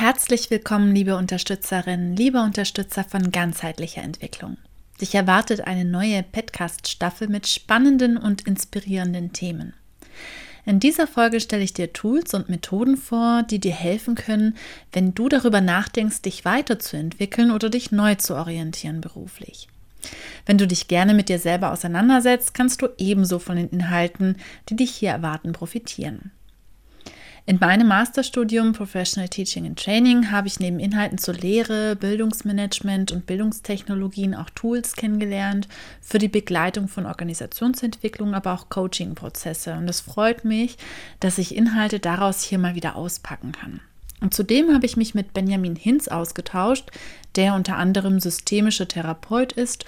Herzlich willkommen, liebe Unterstützerinnen, liebe Unterstützer von ganzheitlicher Entwicklung. Dich erwartet eine neue Podcast-Staffel mit spannenden und inspirierenden Themen. In dieser Folge stelle ich dir Tools und Methoden vor, die dir helfen können, wenn du darüber nachdenkst, dich weiterzuentwickeln oder dich neu zu orientieren beruflich. Wenn du dich gerne mit dir selber auseinandersetzt, kannst du ebenso von den Inhalten, die dich hier erwarten, profitieren. In meinem Masterstudium Professional Teaching and Training habe ich neben Inhalten zur Lehre, Bildungsmanagement und Bildungstechnologien auch Tools kennengelernt für die Begleitung von Organisationsentwicklung, aber auch Coaching-Prozesse. Und es freut mich, dass ich Inhalte daraus hier mal wieder auspacken kann. Und zudem habe ich mich mit Benjamin Hinz ausgetauscht, der unter anderem systemischer Therapeut ist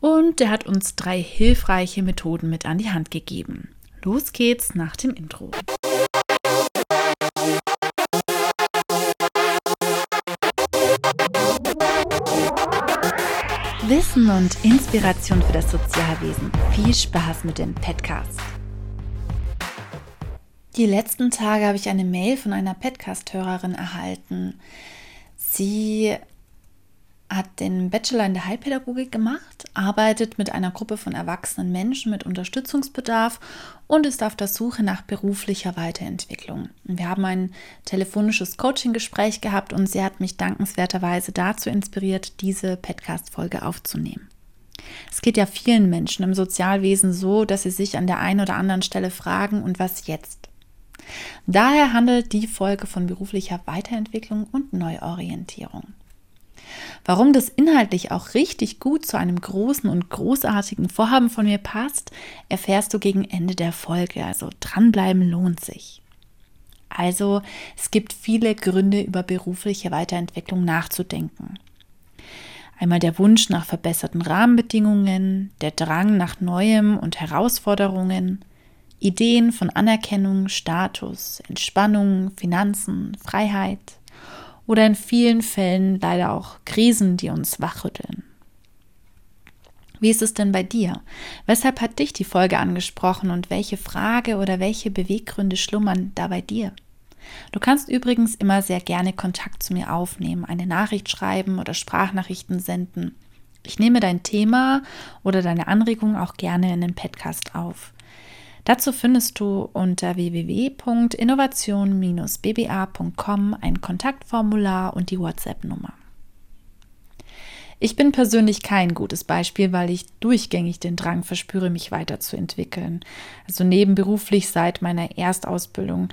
und der hat uns drei hilfreiche Methoden mit an die Hand gegeben. Los geht's nach dem Intro. Wissen und Inspiration für das Sozialwesen. Viel Spaß mit dem Podcast. Die letzten Tage habe ich eine Mail von einer Podcast-Hörerin erhalten. Sie hat den Bachelor in der Heilpädagogik gemacht, arbeitet mit einer Gruppe von erwachsenen Menschen mit Unterstützungsbedarf und ist auf der Suche nach beruflicher Weiterentwicklung. Wir haben ein telefonisches Coaching-Gespräch gehabt und sie hat mich dankenswerterweise dazu inspiriert, diese Podcast-Folge aufzunehmen. Es geht ja vielen Menschen im Sozialwesen so, dass sie sich an der einen oder anderen Stelle fragen, und was jetzt? Daher handelt die Folge von beruflicher Weiterentwicklung und Neuorientierung. Warum das inhaltlich auch richtig gut zu einem großen und großartigen Vorhaben von mir passt, erfährst du gegen Ende der Folge. Also dranbleiben lohnt sich. Also es gibt viele Gründe, über berufliche Weiterentwicklung nachzudenken. Einmal der Wunsch nach verbesserten Rahmenbedingungen, der Drang nach Neuem und Herausforderungen, Ideen von Anerkennung, Status, Entspannung, Finanzen, Freiheit, oder in vielen Fällen leider auch Krisen, die uns wachrütteln. Wie ist es denn bei dir? Weshalb hat dich die Folge angesprochen und welche Frage oder welche Beweggründe schlummern da bei dir? Du kannst übrigens immer sehr gerne Kontakt zu mir aufnehmen, eine Nachricht schreiben oder Sprachnachrichten senden. Ich nehme dein Thema oder deine Anregung auch gerne in den Podcast auf. Dazu findest du unter www.innovation-bba.com ein Kontaktformular und die WhatsApp-Nummer. Ich bin persönlich kein gutes Beispiel, weil ich durchgängig den Drang verspüre, mich weiterzuentwickeln. Also nebenberuflich seit meiner Erstausbildung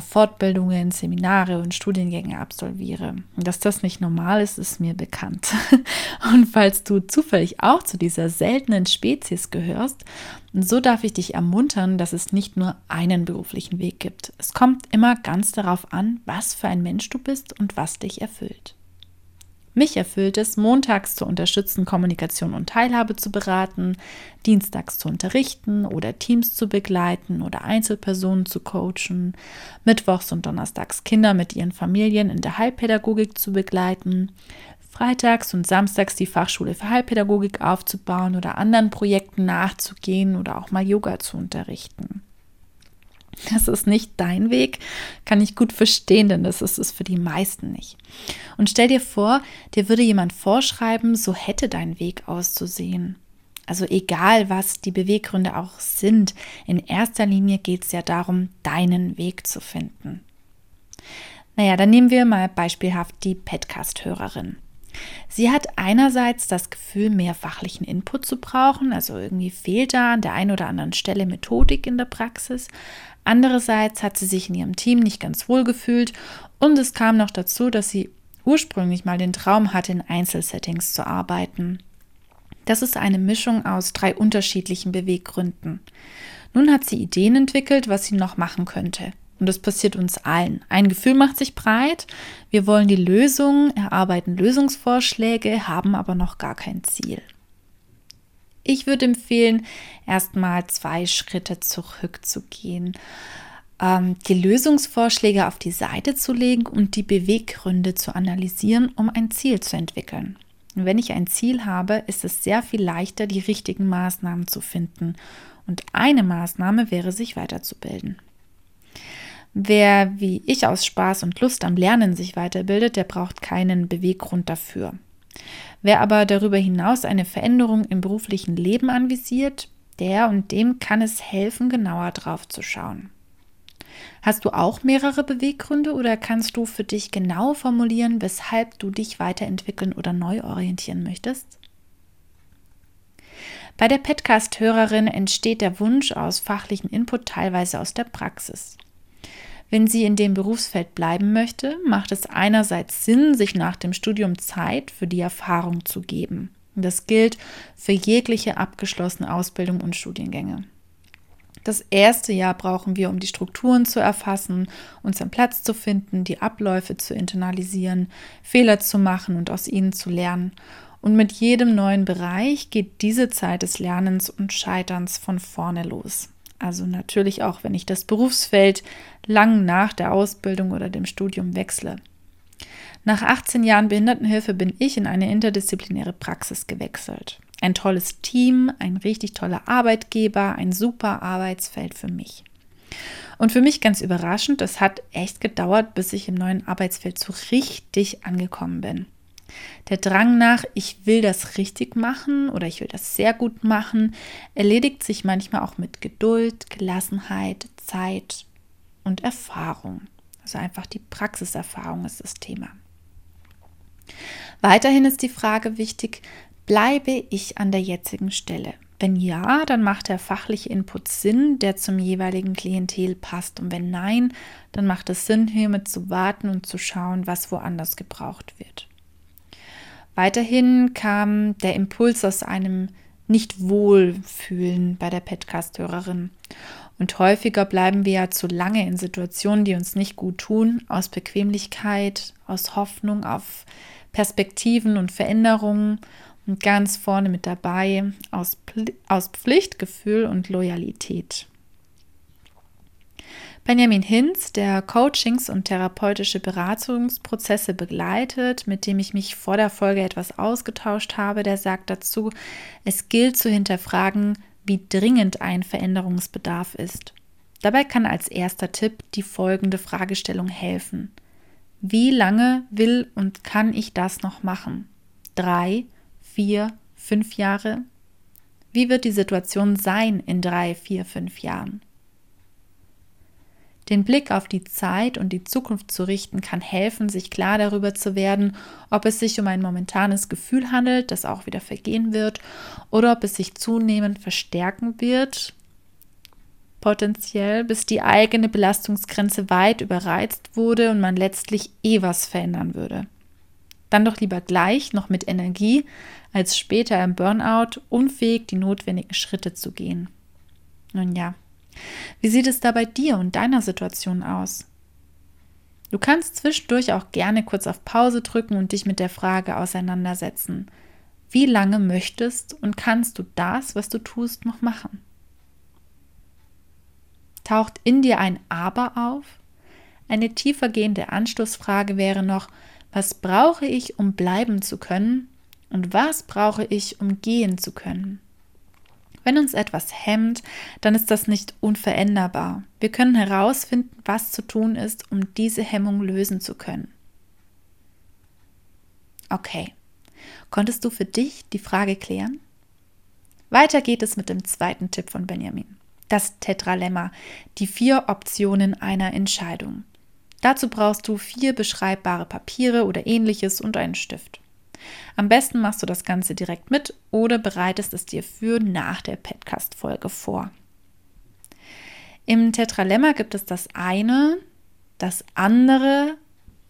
Fortbildungen, Seminare und Studiengänge absolviere. Dass das nicht normal ist, ist mir bekannt. Und falls du zufällig auch zu dieser seltenen Spezies gehörst, so darf ich dich ermuntern, dass es nicht nur einen beruflichen Weg gibt. Es kommt immer ganz darauf an, was für ein Mensch du bist und was dich erfüllt. Mich erfüllt es, montags zu unterstützen, Kommunikation und Teilhabe zu beraten, dienstags zu unterrichten oder Teams zu begleiten oder Einzelpersonen zu coachen, mittwochs und donnerstags Kinder mit ihren Familien in der Heilpädagogik zu begleiten, freitags und samstags die Fachschule für Heilpädagogik aufzubauen oder anderen Projekten nachzugehen oder auch mal Yoga zu unterrichten. Das ist nicht dein Weg, kann ich gut verstehen, denn das ist es für die meisten nicht. Und stell dir vor, dir würde jemand vorschreiben, so hätte dein Weg auszusehen. Also egal, was die Beweggründe auch sind, in erster Linie geht es ja darum, deinen Weg zu finden. Naja, dann nehmen wir mal beispielhaft die Podcast-Hörerin. Sie hat einerseits das Gefühl, mehr fachlichen Input zu brauchen, also irgendwie fehlt da an der einen oder anderen Stelle Methodik in der Praxis. Andererseits hat sie sich in ihrem Team nicht ganz wohl gefühlt und es kam noch dazu, dass sie ursprünglich mal den Traum hatte, in Einzelsettings zu arbeiten. Das ist eine Mischung aus drei unterschiedlichen Beweggründen. Nun hat sie Ideen entwickelt, was sie noch machen könnte. Und das passiert uns allen. Ein Gefühl macht sich breit. Wir wollen die Lösung, erarbeiten Lösungsvorschläge, haben aber noch gar kein Ziel. Ich würde empfehlen, erstmal zwei Schritte zurückzugehen, ähm, die Lösungsvorschläge auf die Seite zu legen und die Beweggründe zu analysieren, um ein Ziel zu entwickeln. Und wenn ich ein Ziel habe, ist es sehr viel leichter, die richtigen Maßnahmen zu finden. Und eine Maßnahme wäre, sich weiterzubilden. Wer wie ich aus Spaß und Lust am Lernen sich weiterbildet, der braucht keinen Beweggrund dafür. Wer aber darüber hinaus eine Veränderung im beruflichen Leben anvisiert, der und dem kann es helfen, genauer drauf zu schauen. Hast du auch mehrere Beweggründe oder kannst du für dich genau formulieren, weshalb du dich weiterentwickeln oder neu orientieren möchtest? Bei der Podcast-Hörerin entsteht der Wunsch aus fachlichen Input teilweise aus der Praxis. Wenn sie in dem Berufsfeld bleiben möchte, macht es einerseits Sinn, sich nach dem Studium Zeit für die Erfahrung zu geben. Das gilt für jegliche abgeschlossene Ausbildung und Studiengänge. Das erste Jahr brauchen wir, um die Strukturen zu erfassen, unseren Platz zu finden, die Abläufe zu internalisieren, Fehler zu machen und aus ihnen zu lernen. Und mit jedem neuen Bereich geht diese Zeit des Lernens und Scheiterns von vorne los. Also natürlich auch, wenn ich das Berufsfeld lang nach der Ausbildung oder dem Studium wechsle. Nach 18 Jahren Behindertenhilfe bin ich in eine interdisziplinäre Praxis gewechselt. Ein tolles Team, ein richtig toller Arbeitgeber, ein super Arbeitsfeld für mich. Und für mich ganz überraschend, es hat echt gedauert, bis ich im neuen Arbeitsfeld so richtig angekommen bin. Der Drang nach, ich will das richtig machen oder ich will das sehr gut machen, erledigt sich manchmal auch mit Geduld, Gelassenheit, Zeit und Erfahrung. Also einfach die Praxiserfahrung ist das Thema. Weiterhin ist die Frage wichtig, bleibe ich an der jetzigen Stelle? Wenn ja, dann macht der fachliche Input Sinn, der zum jeweiligen Klientel passt. Und wenn nein, dann macht es Sinn, hiermit zu warten und zu schauen, was woanders gebraucht wird. Weiterhin kam der Impuls aus einem Nicht-Wohlfühlen bei der Podcast-Hörerin. Und häufiger bleiben wir ja zu lange in Situationen, die uns nicht gut tun, aus Bequemlichkeit, aus Hoffnung auf Perspektiven und Veränderungen und ganz vorne mit dabei aus, aus Pflichtgefühl und Loyalität. Benjamin Hinz, der Coachings und therapeutische Beratungsprozesse begleitet, mit dem ich mich vor der Folge etwas ausgetauscht habe, der sagt dazu, es gilt zu hinterfragen, wie dringend ein Veränderungsbedarf ist. Dabei kann als erster Tipp die folgende Fragestellung helfen. Wie lange will und kann ich das noch machen? Drei, vier, fünf Jahre? Wie wird die Situation sein in drei, vier, fünf Jahren? Den Blick auf die Zeit und die Zukunft zu richten, kann helfen, sich klar darüber zu werden, ob es sich um ein momentanes Gefühl handelt, das auch wieder vergehen wird, oder ob es sich zunehmend verstärken wird, potenziell, bis die eigene Belastungsgrenze weit überreizt wurde und man letztlich eh was verändern würde. Dann doch lieber gleich noch mit Energie, als später im Burnout unfähig die notwendigen Schritte zu gehen. Nun ja, wie sieht es da bei dir und deiner Situation aus? Du kannst zwischendurch auch gerne kurz auf Pause drücken und dich mit der Frage auseinandersetzen. Wie lange möchtest und kannst du das, was du tust, noch machen? Taucht in dir ein Aber auf? Eine tiefergehende Anschlussfrage wäre noch, was brauche ich, um bleiben zu können? Und was brauche ich, um gehen zu können? Wenn uns etwas hemmt, dann ist das nicht unveränderbar. Wir können herausfinden, was zu tun ist, um diese Hemmung lösen zu können. Okay, konntest du für dich die Frage klären? Weiter geht es mit dem zweiten Tipp von Benjamin. Das Tetralemma, die vier Optionen einer Entscheidung. Dazu brauchst du vier beschreibbare Papiere oder ähnliches und einen Stift. Am besten machst du das Ganze direkt mit oder bereitest es dir für nach der Podcast-Folge vor. Im Tetralemma gibt es das eine, das andere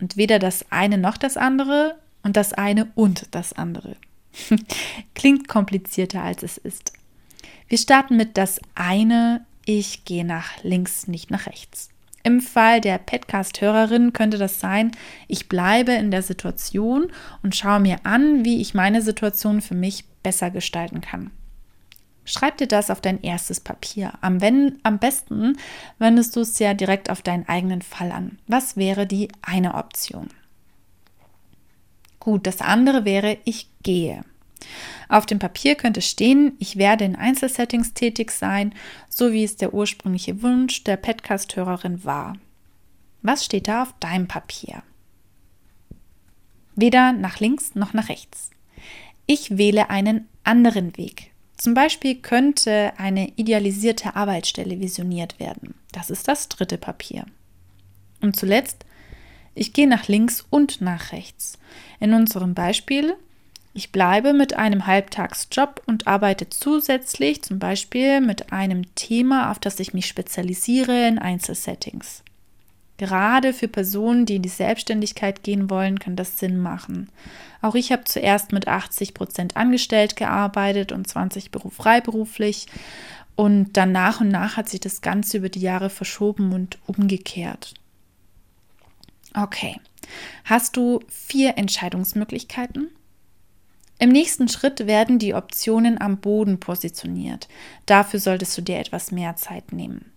und weder das eine noch das andere und das eine und das andere. Klingt komplizierter als es ist. Wir starten mit das eine, ich gehe nach links, nicht nach rechts. Im Fall der Podcast-Hörerin könnte das sein, ich bleibe in der Situation und schaue mir an, wie ich meine Situation für mich besser gestalten kann. Schreib dir das auf dein erstes Papier. Am, wenn, am besten wendest du es ja direkt auf deinen eigenen Fall an. Was wäre die eine Option? Gut, das andere wäre, ich gehe. Auf dem Papier könnte stehen, ich werde in Einzelsettings tätig sein, so wie es der ursprüngliche Wunsch der Podcast-Hörerin war. Was steht da auf deinem Papier? Weder nach links noch nach rechts. Ich wähle einen anderen Weg. Zum Beispiel könnte eine idealisierte Arbeitsstelle visioniert werden. Das ist das dritte Papier. Und zuletzt, ich gehe nach links und nach rechts. In unserem Beispiel, ich bleibe mit einem Halbtagsjob und arbeite zusätzlich zum Beispiel mit einem Thema, auf das ich mich spezialisiere in Einzelsettings. Gerade für Personen, die in die Selbstständigkeit gehen wollen, kann das Sinn machen. Auch ich habe zuerst mit 80 Prozent angestellt gearbeitet und 20 freiberuflich. Und dann nach und nach hat sich das Ganze über die Jahre verschoben und umgekehrt. Okay, hast du vier Entscheidungsmöglichkeiten? Im nächsten Schritt werden die Optionen am Boden positioniert. Dafür solltest du dir etwas mehr Zeit nehmen.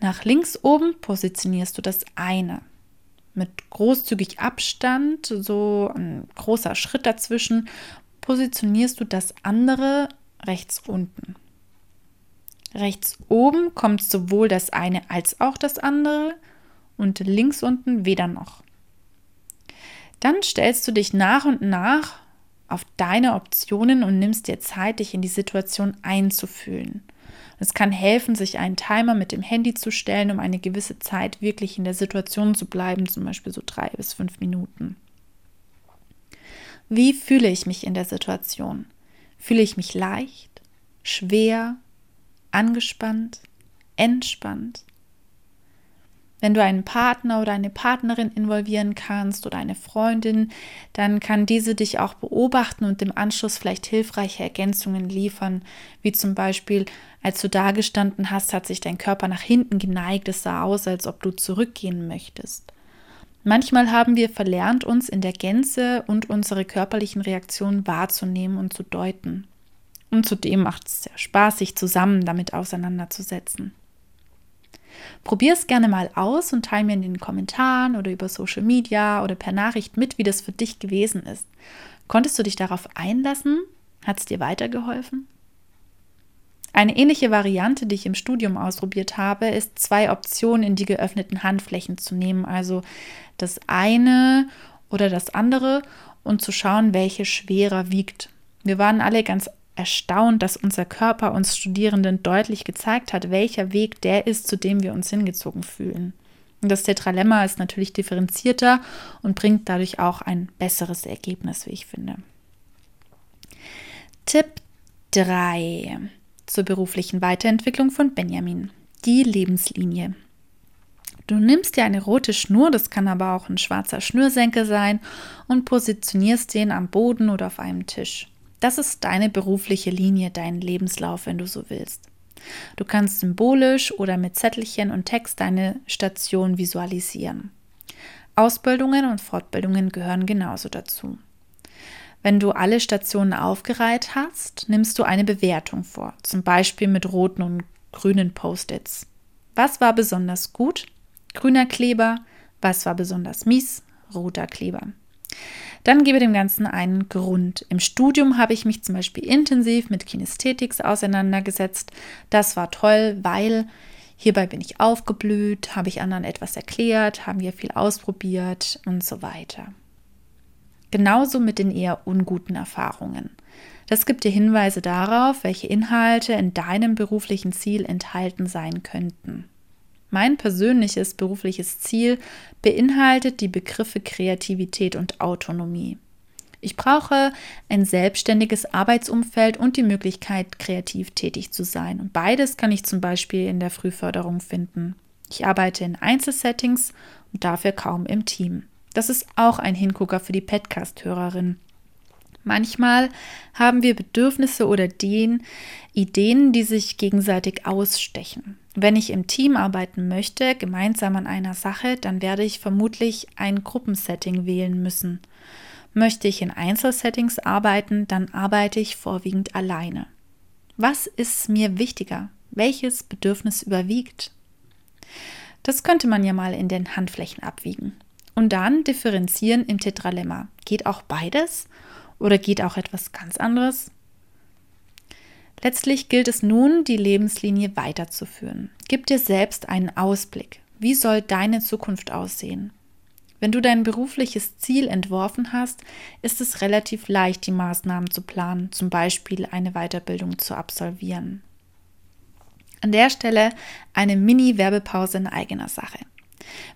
Nach links oben positionierst du das eine. Mit großzügig Abstand, so ein großer Schritt dazwischen, positionierst du das andere rechts unten. Rechts oben kommt sowohl das eine als auch das andere und links unten weder noch. Dann stellst du dich nach und nach auf deine Optionen und nimmst dir Zeit, dich in die Situation einzufühlen. Es kann helfen, sich einen Timer mit dem Handy zu stellen, um eine gewisse Zeit wirklich in der Situation zu bleiben, zum Beispiel so drei bis fünf Minuten. Wie fühle ich mich in der Situation? Fühle ich mich leicht, schwer, angespannt, entspannt? Wenn du einen Partner oder eine Partnerin involvieren kannst oder eine Freundin, dann kann diese dich auch beobachten und im Anschluss vielleicht hilfreiche Ergänzungen liefern, wie zum Beispiel, als du da gestanden hast, hat sich dein Körper nach hinten geneigt, es sah aus, als ob du zurückgehen möchtest. Manchmal haben wir verlernt, uns in der Gänze und unsere körperlichen Reaktionen wahrzunehmen und zu deuten. Und zudem macht es sehr Spaß, sich zusammen damit auseinanderzusetzen. Probier es gerne mal aus und teile mir in den Kommentaren oder über Social Media oder per Nachricht mit, wie das für dich gewesen ist. Konntest du dich darauf einlassen? Hat es dir weitergeholfen? Eine ähnliche Variante, die ich im Studium ausprobiert habe, ist zwei Optionen in die geöffneten Handflächen zu nehmen, also das eine oder das andere und zu schauen, welche schwerer wiegt. Wir waren alle ganz erstaunt, dass unser Körper uns Studierenden deutlich gezeigt hat, welcher Weg der ist, zu dem wir uns hingezogen fühlen. Und das Tetralemma ist natürlich differenzierter und bringt dadurch auch ein besseres Ergebnis, wie ich finde. Tipp 3 zur beruflichen Weiterentwicklung von Benjamin. Die Lebenslinie. Du nimmst dir eine rote Schnur, das kann aber auch ein schwarzer Schnürsenkel sein, und positionierst den am Boden oder auf einem Tisch. Das ist deine berufliche Linie, dein Lebenslauf, wenn du so willst. Du kannst symbolisch oder mit Zettelchen und Text deine Station visualisieren. Ausbildungen und Fortbildungen gehören genauso dazu. Wenn du alle Stationen aufgereiht hast, nimmst du eine Bewertung vor, zum Beispiel mit roten und grünen Post-its. Was war besonders gut? Grüner Kleber. Was war besonders mies? Roter Kleber. Dann gebe dem Ganzen einen Grund. Im Studium habe ich mich zum Beispiel intensiv mit Kinästhetics auseinandergesetzt. Das war toll, weil hierbei bin ich aufgeblüht, habe ich anderen etwas erklärt, haben wir viel ausprobiert und so weiter. Genauso mit den eher unguten Erfahrungen. Das gibt dir Hinweise darauf, welche Inhalte in deinem beruflichen Ziel enthalten sein könnten. Mein persönliches berufliches Ziel beinhaltet die Begriffe Kreativität und Autonomie. Ich brauche ein selbstständiges Arbeitsumfeld und die Möglichkeit, kreativ tätig zu sein. Und beides kann ich zum Beispiel in der Frühförderung finden. Ich arbeite in Einzelsettings und dafür kaum im Team. Das ist auch ein Hingucker für die Podcast-Hörerin. Manchmal haben wir Bedürfnisse oder den Ideen, die sich gegenseitig ausstechen. Wenn ich im Team arbeiten möchte, gemeinsam an einer Sache, dann werde ich vermutlich ein Gruppensetting wählen müssen. Möchte ich in Einzelsettings arbeiten, dann arbeite ich vorwiegend alleine. Was ist mir wichtiger? Welches Bedürfnis überwiegt? Das könnte man ja mal in den Handflächen abwiegen. Und dann differenzieren im Tetralemma. Geht auch beides oder geht auch etwas ganz anderes? Letztlich gilt es nun, die Lebenslinie weiterzuführen. Gib dir selbst einen Ausblick. Wie soll deine Zukunft aussehen? Wenn du dein berufliches Ziel entworfen hast, ist es relativ leicht, die Maßnahmen zu planen, zum Beispiel eine Weiterbildung zu absolvieren. An der Stelle eine Mini-Werbepause in eigener Sache.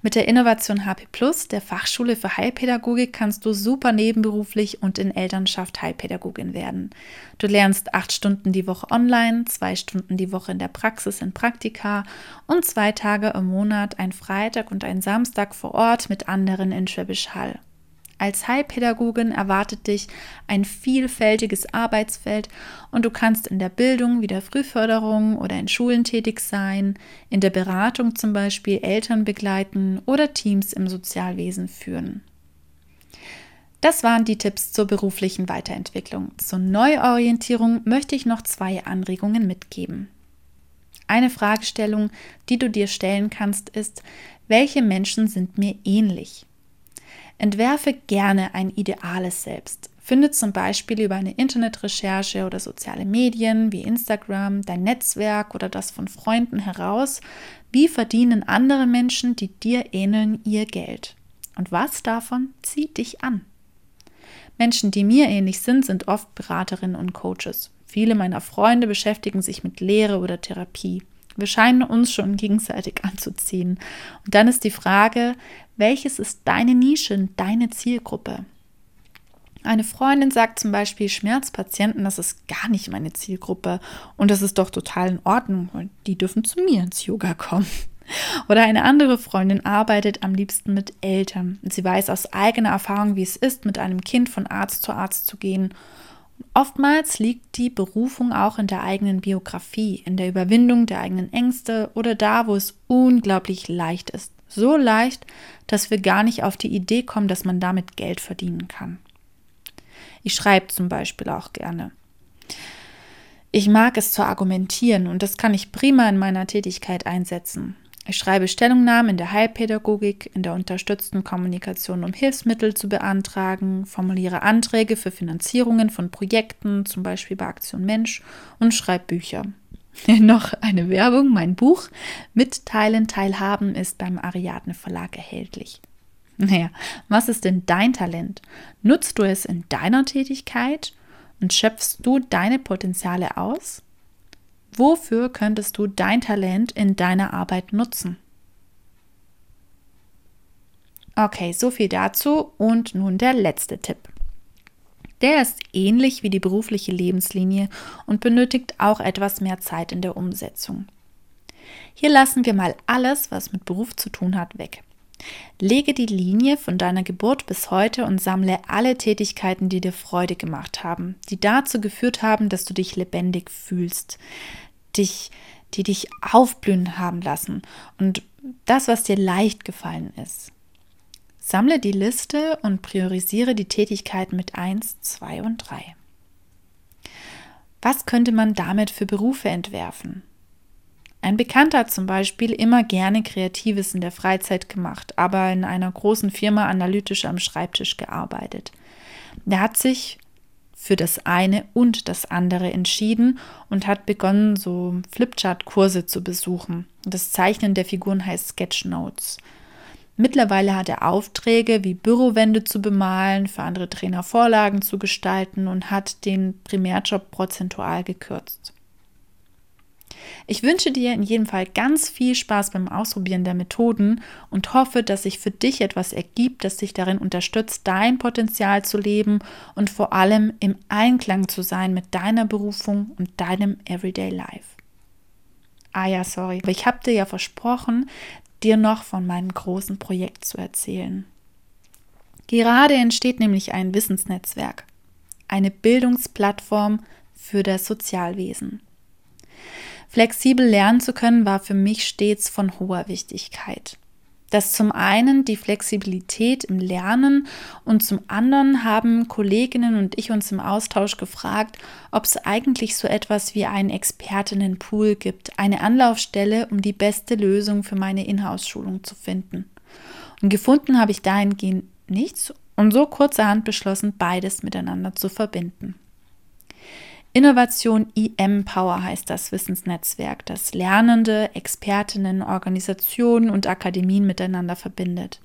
Mit der Innovation HP Plus, der Fachschule für Heilpädagogik, kannst du super nebenberuflich und in Elternschaft Heilpädagogin werden. Du lernst acht Stunden die Woche online, zwei Stunden die Woche in der Praxis in Praktika und zwei Tage im Monat, ein Freitag und ein Samstag vor Ort mit anderen in Schwäbisch Hall. Als Heilpädagogin erwartet dich ein vielfältiges Arbeitsfeld und du kannst in der Bildung wie der Frühförderung oder in Schulen tätig sein, in der Beratung zum Beispiel Eltern begleiten oder Teams im Sozialwesen führen. Das waren die Tipps zur beruflichen Weiterentwicklung. Zur Neuorientierung möchte ich noch zwei Anregungen mitgeben. Eine Fragestellung, die du dir stellen kannst, ist, welche Menschen sind mir ähnlich? Entwerfe gerne ein ideales Selbst. Finde zum Beispiel über eine Internetrecherche oder soziale Medien wie Instagram, dein Netzwerk oder das von Freunden heraus, wie verdienen andere Menschen, die dir ähneln, ihr Geld. Und was davon zieht dich an? Menschen, die mir ähnlich sind, sind oft Beraterinnen und Coaches. Viele meiner Freunde beschäftigen sich mit Lehre oder Therapie. Wir scheinen uns schon gegenseitig anzuziehen. Und dann ist die Frage, welches ist deine Nische, deine Zielgruppe? Eine Freundin sagt zum Beispiel Schmerzpatienten, das ist gar nicht meine Zielgruppe und das ist doch total in Ordnung und die dürfen zu mir ins Yoga kommen. Oder eine andere Freundin arbeitet am liebsten mit Eltern und sie weiß aus eigener Erfahrung, wie es ist, mit einem Kind von Arzt zu Arzt zu gehen Oftmals liegt die Berufung auch in der eigenen Biografie, in der Überwindung der eigenen Ängste oder da, wo es unglaublich leicht ist. So leicht, dass wir gar nicht auf die Idee kommen, dass man damit Geld verdienen kann. Ich schreibe zum Beispiel auch gerne. Ich mag es zu argumentieren und das kann ich prima in meiner Tätigkeit einsetzen. Ich schreibe Stellungnahmen in der Heilpädagogik, in der unterstützten Kommunikation, um Hilfsmittel zu beantragen, formuliere Anträge für Finanzierungen von Projekten, zum Beispiel bei Aktion Mensch, und schreibe Bücher. Noch eine Werbung, mein Buch Mitteilen, Teilhaben ist beim Ariadne Verlag erhältlich. Naja, was ist denn dein Talent? Nutzt du es in deiner Tätigkeit und schöpfst du deine Potenziale aus? Wofür könntest du dein Talent in deiner Arbeit nutzen? Okay, so viel dazu und nun der letzte Tipp. Der ist ähnlich wie die berufliche Lebenslinie und benötigt auch etwas mehr Zeit in der Umsetzung. Hier lassen wir mal alles, was mit Beruf zu tun hat, weg. Lege die Linie von deiner Geburt bis heute und sammle alle Tätigkeiten, die dir Freude gemacht haben, die dazu geführt haben, dass du dich lebendig fühlst, dich, die dich aufblühen haben lassen und das, was dir leicht gefallen ist. Sammle die Liste und priorisiere die Tätigkeiten mit 1, 2 und 3. Was könnte man damit für Berufe entwerfen? Ein Bekannter hat zum Beispiel immer gerne Kreatives in der Freizeit gemacht, aber in einer großen Firma analytisch am Schreibtisch gearbeitet. Der hat sich für das eine und das andere entschieden und hat begonnen, so Flipchart-Kurse zu besuchen. Das Zeichnen der Figuren heißt Sketchnotes. Mittlerweile hat er Aufträge wie Bürowände zu bemalen, für andere Trainer Vorlagen zu gestalten und hat den Primärjob prozentual gekürzt. Ich wünsche dir in jedem Fall ganz viel Spaß beim Ausprobieren der Methoden und hoffe, dass sich für dich etwas ergibt, das dich darin unterstützt, dein Potenzial zu leben und vor allem im Einklang zu sein mit deiner Berufung und deinem Everyday Life. Ah ja, sorry, aber ich habe dir ja versprochen, dir noch von meinem großen Projekt zu erzählen. Gerade entsteht nämlich ein Wissensnetzwerk, eine Bildungsplattform für das Sozialwesen. Flexibel lernen zu können war für mich stets von hoher Wichtigkeit. Das zum einen die Flexibilität im Lernen und zum anderen haben Kolleginnen und ich uns im Austausch gefragt, ob es eigentlich so etwas wie einen Expertinnenpool gibt, eine Anlaufstelle, um die beste Lösung für meine Inhouse-Schulung zu finden. Und gefunden habe ich dahingehend nichts und so kurzerhand beschlossen, beides miteinander zu verbinden. Innovation IM Power heißt das Wissensnetzwerk, das Lernende, Expertinnen, Organisationen und Akademien miteinander verbindet.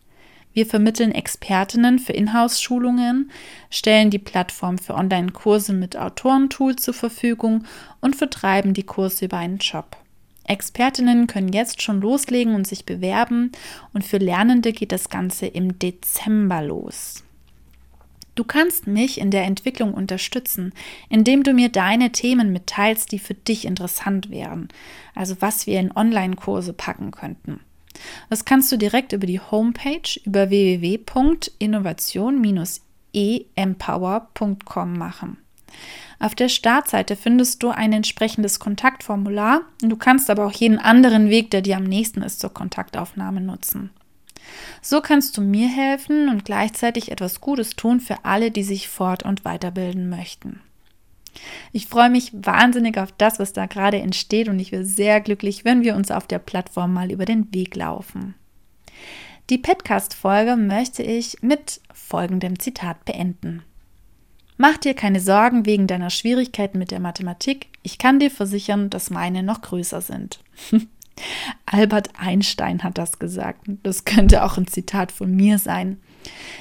Wir vermitteln Expertinnen für Inhouse-Schulungen, stellen die Plattform für Online-Kurse mit Autorentool zur Verfügung und vertreiben die Kurse über einen Job. Expertinnen können jetzt schon loslegen und sich bewerben und für Lernende geht das Ganze im Dezember los. Du kannst mich in der Entwicklung unterstützen, indem du mir deine Themen mitteilst, die für dich interessant wären, also was wir in Online-Kurse packen könnten. Das kannst du direkt über die Homepage über www.innovation-empower.com machen. Auf der Startseite findest du ein entsprechendes Kontaktformular. Du kannst aber auch jeden anderen Weg, der dir am nächsten ist, zur Kontaktaufnahme nutzen. So kannst du mir helfen und gleichzeitig etwas Gutes tun für alle, die sich fort- und weiterbilden möchten. Ich freue mich wahnsinnig auf das, was da gerade entsteht und ich wäre sehr glücklich, wenn wir uns auf der Plattform mal über den Weg laufen. Die Podcast-Folge möchte ich mit folgendem Zitat beenden. Mach dir keine Sorgen wegen deiner Schwierigkeiten mit der Mathematik. Ich kann dir versichern, dass meine noch größer sind. Albert Einstein hat das gesagt. Das könnte auch ein Zitat von mir sein.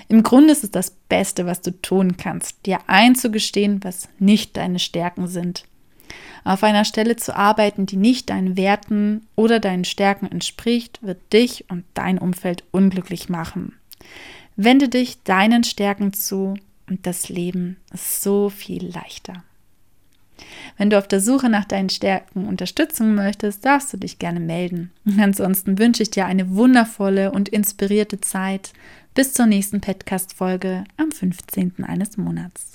Im Grunde ist es das Beste, was du tun kannst, dir einzugestehen, was nicht deine Stärken sind. Auf einer Stelle zu arbeiten, die nicht deinen Werten oder deinen Stärken entspricht, wird dich und dein Umfeld unglücklich machen. Wende dich deinen Stärken zu und das Leben ist so viel leichter. Wenn du auf der Suche nach deinen Stärken Unterstützung möchtest, darfst du dich gerne melden. ansonsten wünsche ich dir eine wundervolle und inspirierte Zeit. Bis zur nächsten Podcast-Folge am 15. eines Monats.